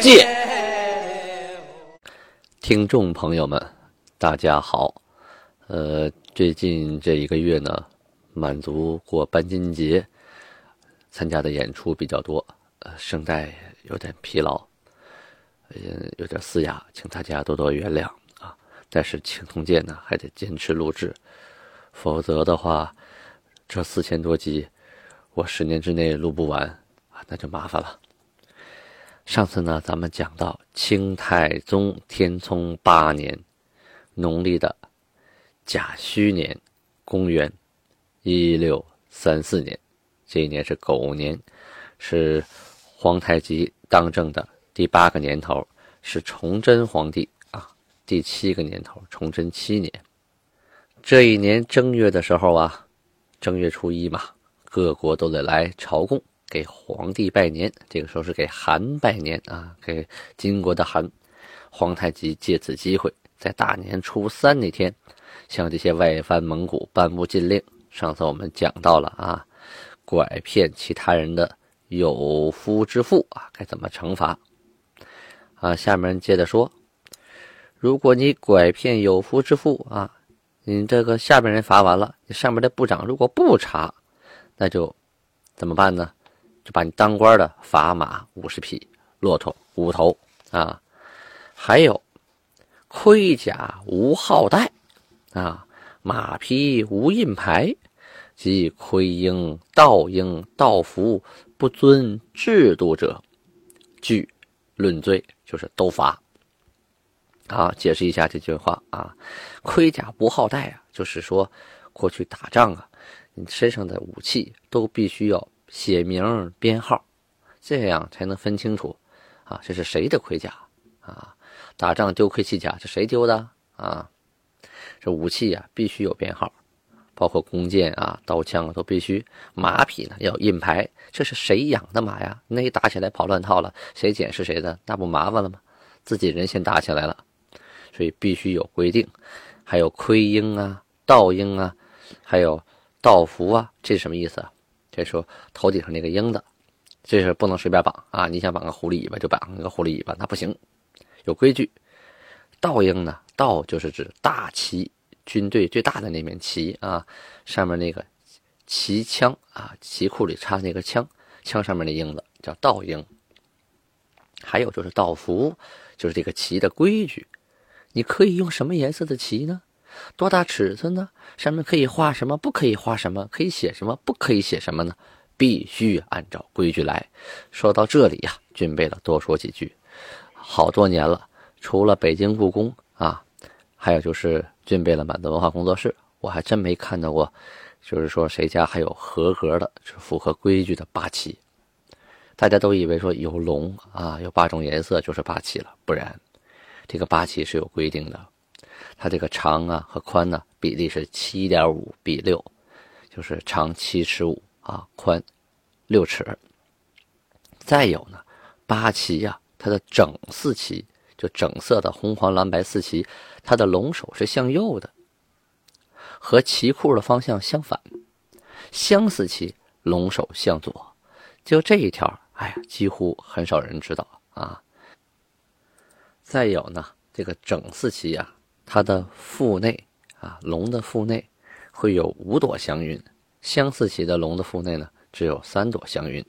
鉴》。听众朋友们，大家好。呃，最近这一个月呢，满族过班金节，参加的演出比较多，呃，声带有点疲劳，嗯，有点嘶哑，请大家多多原谅啊。但是《青铜剑》呢，还得坚持录制，否则的话，这四千多集，我十年之内录不完啊，那就麻烦了。上次呢，咱们讲到清太宗天聪八年，农历的甲戌年，公元一六三四年，这一年是狗年，是皇太极当政的第八个年头，是崇祯皇帝啊第七个年头，崇祯七年。这一年正月的时候啊，正月初一嘛，各国都得来朝贡。给皇帝拜年，这个时候是给韩拜年啊，给金国的韩。皇太极借此机会，在大年初三那天，向这些外藩蒙古颁布禁令。上次我们讲到了啊，拐骗其他人的有夫之妇啊，该怎么惩罚？啊，下面接着说，如果你拐骗有夫之妇啊，你这个下边人罚完了，你上面的部长如果不查，那就怎么办呢？就把你当官的罚马五十匹，骆驼五头啊，还有盔甲无号带啊，马匹无印牌，即盔缨、道缨、道服不遵制度者，据论罪，就是都罚。啊，解释一下这句话啊，盔甲无号带啊，就是说过去打仗啊，你身上的武器都必须要。写名编号，这样才能分清楚啊，这是谁的盔甲啊？打仗丢盔弃甲，是谁丢的啊？这武器呀，必须有编号，包括弓箭啊、刀枪啊，都必须。马匹呢，要印牌，这是谁养的马呀？那一打起来跑乱套了，谁捡是谁的，那不麻烦了吗？自己人先打起来了，所以必须有规定。还有盔缨啊、道缨啊，还有道服啊，这是什么意思啊？这说头顶上那个鹰子，这是不能随便绑啊！你想绑个狐狸尾巴就绑个狐狸尾巴，那不行，有规矩。道鹰呢？道就是指大旗，军队最大的那面旗啊，上面那个旗枪啊，旗库里插那个枪，枪上面那鹰子叫道鹰。还有就是道服，就是这个旗的规矩，你可以用什么颜色的旗呢？多大尺寸呢？上面可以画什么？不可以画什么？可以写什么？不可以写什么呢？必须按照规矩来。说到这里呀，俊贝勒多说几句。好多年了，除了北京故宫啊，还有就是俊贝勒满的文化工作室，我还真没看到过，就是说谁家还有合格的、是符合规矩的八旗。大家都以为说有龙啊，有八种颜色就是八旗了，不然，这个八旗是有规定的。它这个长啊和宽呢比例是七点五比六，就是长七尺五啊，宽六尺。再有呢，八旗呀，它的整四旗就整色的红黄蓝白四旗，它的龙首是向右的，和旗库的方向相反。相四旗龙首向左，就这一条，哎呀，几乎很少人知道啊。再有呢，这个整四旗呀。它的腹内啊，龙的腹内会有五朵祥云，相似旗的龙的腹内呢只有三朵祥云。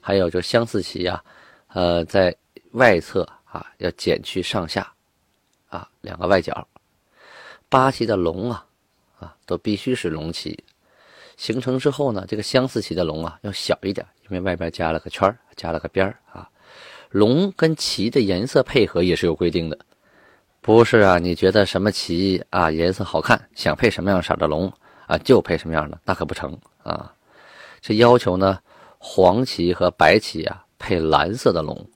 还有就相似旗啊，呃，在外侧啊要减去上下啊两个外角。八旗的龙啊啊都必须是龙旗，形成之后呢，这个相似旗的龙啊要小一点，因为外边加了个圈加了个边啊。龙跟旗的颜色配合也是有规定的。不是啊，你觉得什么旗啊颜色好看，想配什么样色的龙啊就配什么样的，那可不成啊！这要求呢，黄旗和白旗啊配蓝色的龙，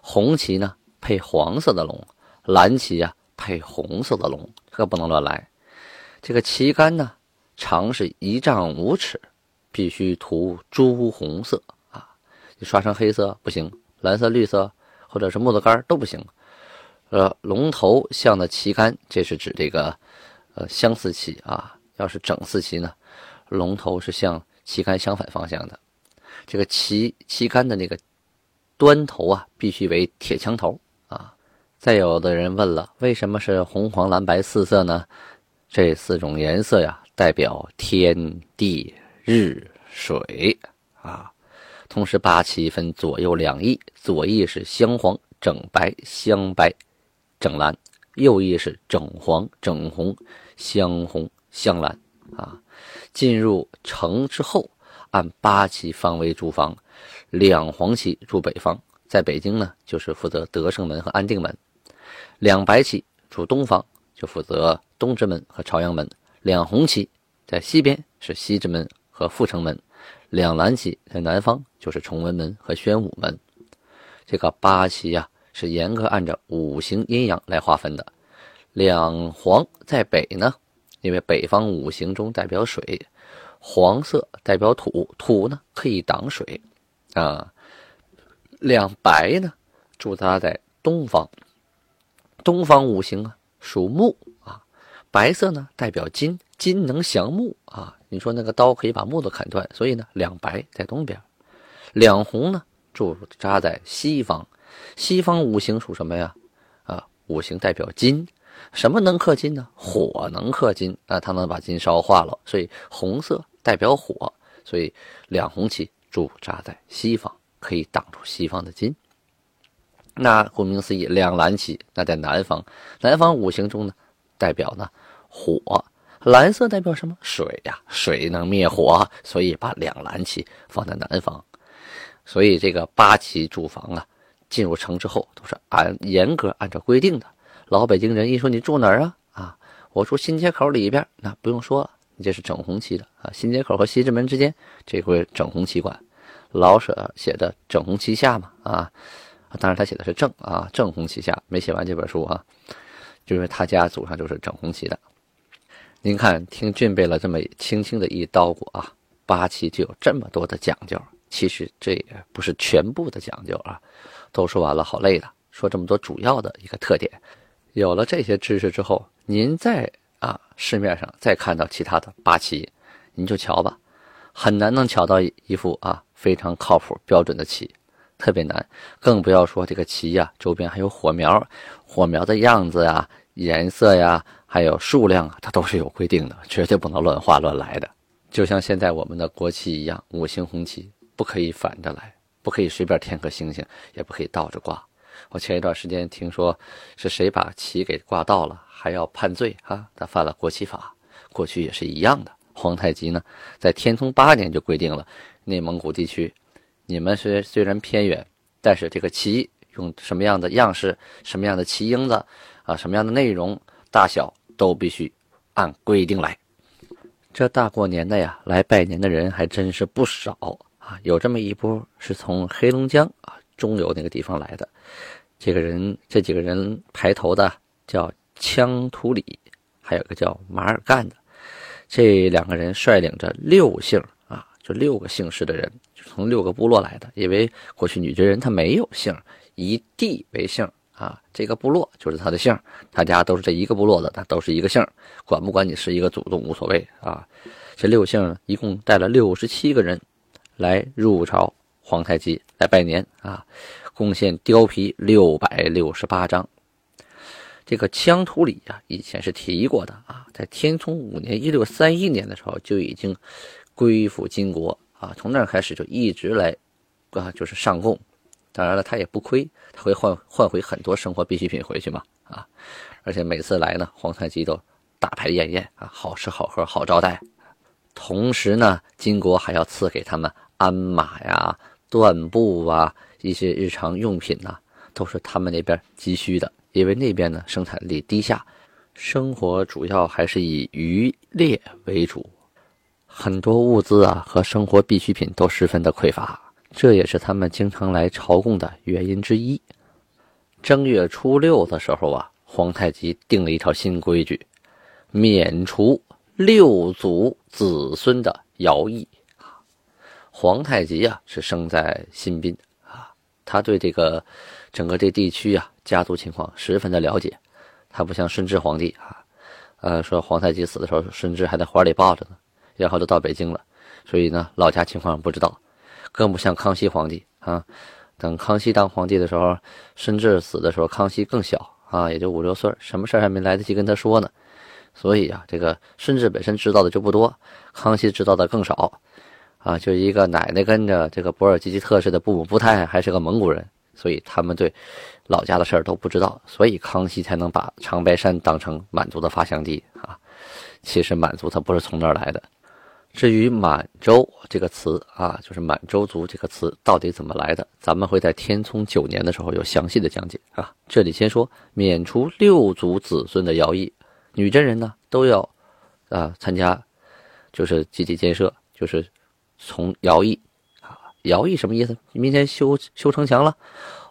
红旗呢配黄色的龙，蓝旗啊配红色的龙，可不能乱来。这个旗杆呢长是一丈五尺，必须涂朱红色啊，你刷成黑色不行，蓝色、绿色或者是木头杆都不行。呃，龙头向的旗杆，这是指这个呃相似旗啊。要是整四旗呢，龙头是向旗杆相反方向的。这个旗旗杆的那个端头啊，必须为铁枪头啊。再有的人问了，为什么是红黄蓝白四色呢？这四种颜色呀，代表天地日水啊。同时，八旗分左右两翼，左翼是镶黄整白镶白。整蓝，右翼是整黄、整红、镶红、镶蓝啊。进入城之后，按八旗方位驻防，两黄旗驻北方，在北京呢就是负责德胜门和安定门；两白旗驻东方，就负责东直门和朝阳门；两红旗在西边是西直门和阜成门；两蓝旗在南方就是崇文门和宣武门。这个八旗呀。是严格按照五行阴阳来划分的，两黄在北呢，因为北方五行中代表水，黄色代表土，土呢可以挡水，啊，两白呢驻扎在东方，东方五行啊属木啊，白色呢代表金，金能降木啊，你说那个刀可以把木头砍断，所以呢两白在东边，两红呢驻扎在西方。西方五行属什么呀？啊，五行代表金，什么能克金呢？火能克金啊，它能把金烧化了。所以红色代表火，所以两红旗驻扎在西方，可以挡住西方的金。那顾名思义，两蓝旗那在南方，南方五行中呢，代表呢火，蓝色代表什么？水呀，水能灭火，所以把两蓝旗放在南方。所以这个八旗驻防啊。进入城之后，都是按严格按照规定的。老北京人一说你住哪儿啊？啊，我住新街口里边，那不用说，你这是整红旗的啊。新街口和西直门之间，这回整红旗馆。老舍写的“整红旗下”嘛，啊，当然他写的是“正”啊，“正红旗下”，没写完这本书啊，就是他家祖上就是整红旗的。您看，听俊贝了这么轻轻的一叨鼓啊，八旗就有这么多的讲究。其实这也不是全部的讲究啊。都说完了，好累的。说这么多主要的一个特点，有了这些知识之后，您再啊市面上再看到其他的八旗，您就瞧吧，很难能瞧到一副啊非常靠谱标准的旗，特别难。更不要说这个旗呀周边还有火苗，火苗的样子呀、颜色呀，还有数量啊，它都是有规定的，绝对不能乱画乱来的。就像现在我们的国旗一样，五星红旗不可以反着来。不可以随便添颗星星，也不可以倒着挂。我前一段时间听说是谁把旗给挂倒了，还要判罪啊！他犯了国旗法。过去也是一样的。皇太极呢，在天聪八年就规定了，内蒙古地区，你们是虽然偏远，但是这个旗用什么样的样式、什么样的旗缨子啊、什么样的内容、大小，都必须按规定来。这大过年的呀，来拜年的人还真是不少。啊，有这么一波是从黑龙江啊中游那个地方来的，这个人这几个人排头的叫羌图里，还有个叫马尔干的，这两个人率领着六姓啊，就六个姓氏的人，就从六个部落来的。因为过去女真人他没有姓，以地为姓啊，这个部落就是他的姓，他家都是这一个部落的，他都是一个姓，管不管你是一个祖宗无所谓啊。这六姓一共带了六十七个人。来入朝，皇太极来拜年啊！贡献貂皮六百六十八张。这个羌图里啊，以前是提过的啊，在天聪五年（一六三一年）的时候就已经归附金国啊，从那开始就一直来啊，就是上贡。当然了，他也不亏，他会换换回很多生活必需品回去嘛啊！而且每次来呢，皇太极都大排宴宴啊，好吃好喝好招待。同时呢，金国还要赐给他们。鞍马呀、缎布啊，一些日常用品呐，都是他们那边急需的。因为那边呢生产力低下，生活主要还是以渔猎为主，很多物资啊和生活必需品都十分的匮乏，这也是他们经常来朝贡的原因之一。正月初六的时候啊，皇太极定了一条新规矩，免除六祖子孙的徭役。皇太极啊，是生在新宾啊，他对这个整个这地区啊家族情况十分的了解。他不像顺治皇帝啊，呃，说皇太极死的时候，顺治还在怀里抱着呢，然后就到北京了，所以呢，老家情况不知道。更不像康熙皇帝啊。等康熙当皇帝的时候，顺治死的时候，康熙更小啊，也就五六岁，什么事还没来得及跟他说呢。所以啊，这个顺治本身知道的就不多，康熙知道的更少啊。就一个奶奶跟着这个博尔济吉特氏的布姆布泰还是个蒙古人，所以他们对老家的事儿都不知道，所以康熙才能把长白山当成满族的发祥地啊。其实满族他不是从那儿来的。至于满洲这个词啊，就是满洲族这个词到底怎么来的，咱们会在天聪九年的时候有详细的讲解啊。这里先说免除六族子孙的徭役，女真人呢都要啊参加，就是集体建设，就是从徭役啊。徭役什么意思？明天修修城墙了，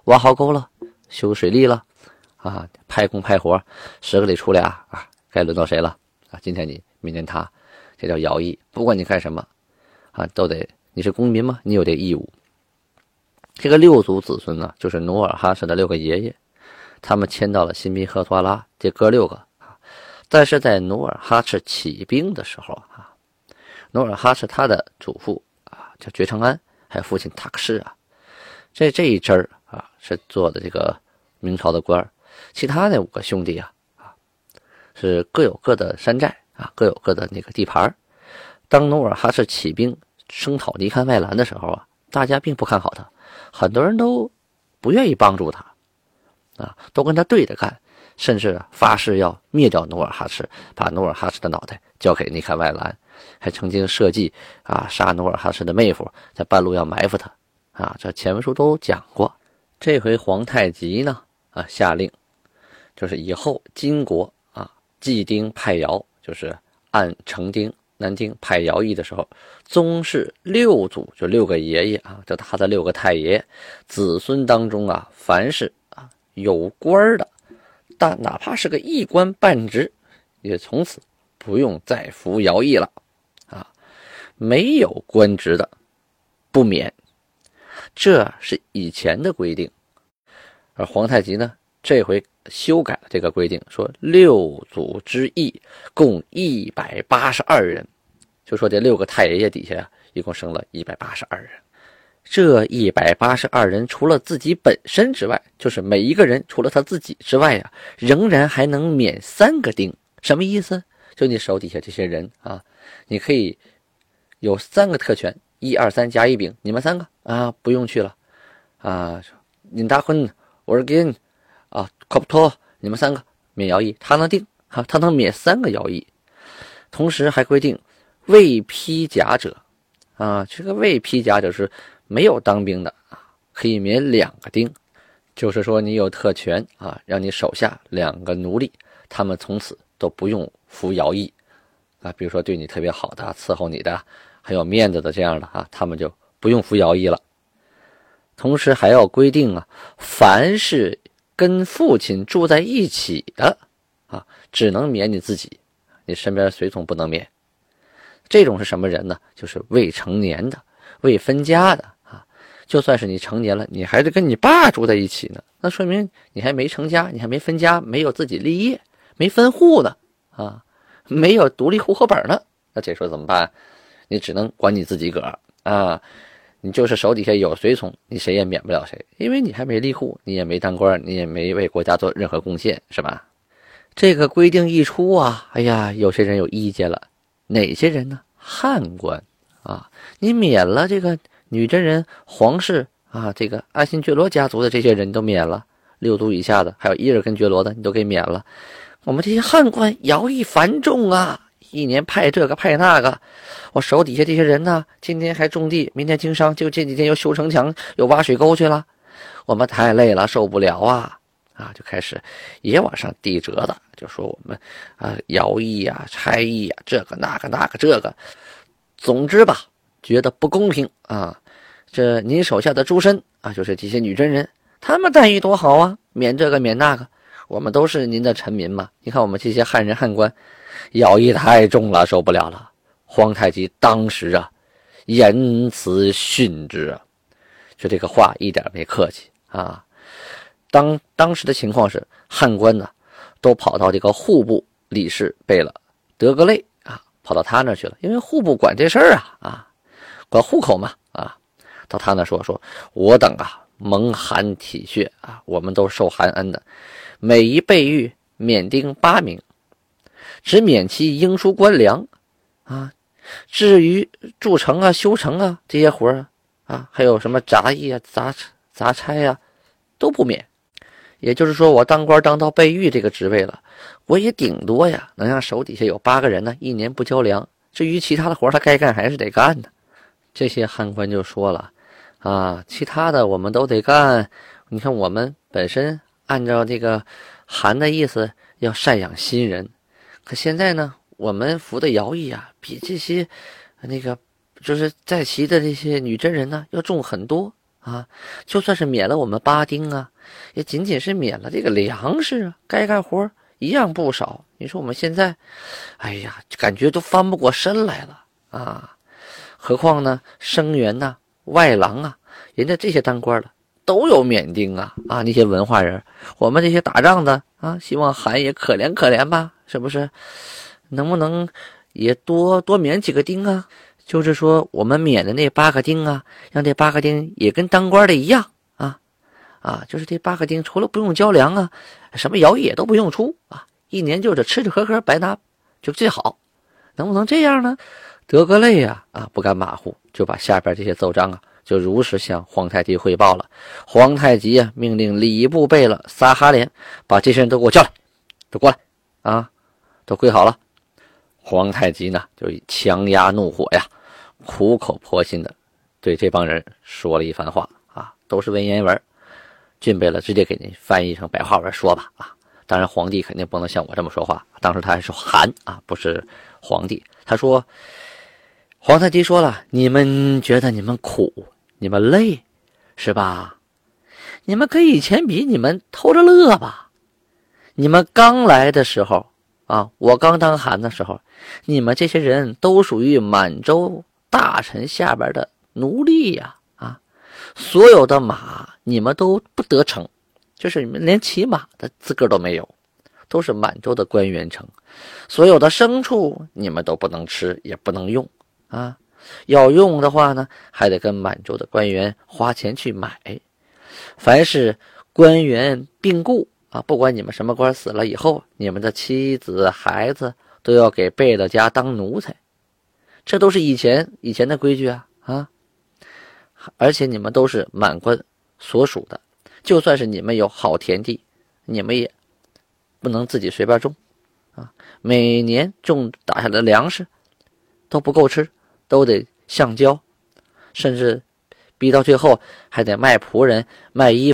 挖壕沟了，修水利了啊，派工派活，十个里出俩啊，该轮到谁了啊？今天你，明天他。这叫徭役，不管你干什么，啊，都得你是公民吗？你有这义务。这个六族子孙呢，就是努尔哈赤的六个爷爷，他们迁到了新宾赫图阿拉，这哥六个啊。但是在努尔哈赤起兵的时候啊，努尔哈赤他的祖父啊叫觉昌安，还有父亲塔克氏啊，这这一支儿啊是做的这个明朝的官其他那五个兄弟啊啊是各有各的山寨。啊，各有各的那个地盘当努尔哈赤起兵声讨尼堪外兰的时候啊，大家并不看好他，很多人都不愿意帮助他，啊，都跟他对着干，甚至发誓要灭掉努尔哈赤，把努尔哈赤的脑袋交给尼堪外兰，还曾经设计啊杀努尔哈赤的妹夫，在半路要埋伏他，啊，这前文书都讲过。这回皇太极呢，啊，下令就是以后金国啊，祭丁派尧。就是按成丁、南丁派徭役的时候，宗室六祖就六个爷爷啊，就他的六个太爷子孙当中啊，凡是啊有官的，但哪怕是个一官半职，也从此不用再服徭役了。没有官职的不免，这是以前的规定。而皇太极呢，这回。修改了这个规定，说六祖之义共一百八十二人，就说这六个太爷爷底下呀，一共生了一百八十二人。这一百八十二人除了自己本身之外，就是每一个人除了他自己之外呀，仍然还能免三个丁。什么意思？就你手底下这些人啊，你可以有三个特权：一二三甲乙丙，你们三个啊不用去了啊。尹大婚，我是给啊。可不托，你们三个免徭役，他能定哈，他能免三个徭役，同时还规定未披甲者，啊，这个未披甲者是没有当兵的啊，可以免两个丁，就是说你有特权啊，让你手下两个奴隶，他们从此都不用服徭役啊，比如说对你特别好的、伺候你的、很有面子的这样的啊，他们就不用服徭役了。同时还要规定啊，凡是。跟父亲住在一起的，啊，只能免你自己，你身边随从不能免。这种是什么人呢？就是未成年的、未分家的啊。就算是你成年了，你还得跟你爸住在一起呢，那说明你还没成家，你还没分家，没有自己立业，没分户呢，啊，没有独立户口本呢。那这时候怎么办？你只能管你自己个儿啊。你就是手底下有随从，你谁也免不了谁，因为你还没立户，你也没当官，你也没为国家做任何贡献，是吧？这个规定一出啊，哎呀，有些人有意见了。哪些人呢？汉官啊，你免了这个女真人、皇室啊，这个阿新觉罗家族的这些人都免了，六族以下的，还有伊尔根觉罗的，你都给免了。我们这些汉官徭役繁重啊。一年派这个派那个，我手底下这些人呢，今天还种地，明天经商，就这几天又修城墙，又挖水沟去了。我们太累了，受不了啊！啊，就开始也往上递折子，就说我们啊，徭役呀、差役呀，这个那个那个这个，总之吧，觉得不公平啊。这您手下的诸身啊，就是这些女真人，他们待遇多好啊免这个免那个，我们都是您的臣民嘛。你看我们这些汉人汉官，徭役太重了，受不了了。皇太极当时啊，言辞训之啊，就这个话一点没客气啊。当当时的情况是，汉官呢，都跑到这个户部理事贝勒德格类啊，跑到他那去了，因为户部管这事儿啊啊，管户口嘛啊，到他那说说，我等啊蒙汗体恤啊，我们都受寒恩的，每一备狱免丁八名，只免其应书官粮啊，至于筑城啊、修城啊这些活儿啊，还有什么杂役啊、杂杂差呀，都不免。也就是说，我当官当到备狱这个职位了，我也顶多呀，能让手底下有八个人呢，一年不交粮。至于其他的活他该干还是得干呢。这些汉官就说了，啊，其他的我们都得干。你看，我们本身按照这个韩的意思要赡养新人，可现在呢，我们服的徭役啊，比这些那个就是在齐的这些女真人呢要重很多。啊，就算是免了我们八丁啊，也仅仅是免了这个粮食啊，该干活一样不少。你说我们现在，哎呀，感觉都翻不过身来了啊！何况呢，生员呐、外郎啊，人家这些当官的都有免丁啊啊！那些文化人，我们这些打仗的啊，希望韩也可怜可怜吧，是不是？能不能也多多免几个丁啊？就是说，我们免的那八个丁啊，让这八个丁也跟当官的一样啊，啊，就是这八个丁除了不用交粮啊，什么徭役也都不用出啊，一年就是吃吃喝喝白拿就最好，能不能这样呢？德格类呀，啊，不敢马虎，就把下边这些奏章啊，就如实向皇太极汇报了。皇太极啊，命令礼部贝勒撒哈连把这些人都给我叫来，都过来啊，都跪好了。皇太极呢，就强压怒火呀。苦口婆心的对这帮人说了一番话啊，都是文言文。俊贝勒直接给您翻译成白话文说吧啊！当然皇帝肯定不能像我这么说话，当时他还是韩啊，不是皇帝。他说：“皇太极说了，你们觉得你们苦，你们累，是吧？你们跟以前比，你们偷着乐吧。你们刚来的时候啊，我刚当韩的时候，你们这些人都属于满洲。”大臣下边的奴隶呀，啊，所有的马你们都不得乘，就是你们连骑马的资格都没有，都是满洲的官员乘。所有的牲畜你们都不能吃，也不能用啊。要用的话呢，还得跟满洲的官员花钱去买。凡是官员病故啊，不管你们什么官死了以后，你们的妻子孩子都要给贝勒家当奴才。这都是以前以前的规矩啊啊！而且你们都是满官所属的，就算是你们有好田地，你们也不能自己随便种啊！每年种打下来的粮食都不够吃，都得橡胶，甚至逼到最后还得卖仆人、卖衣服。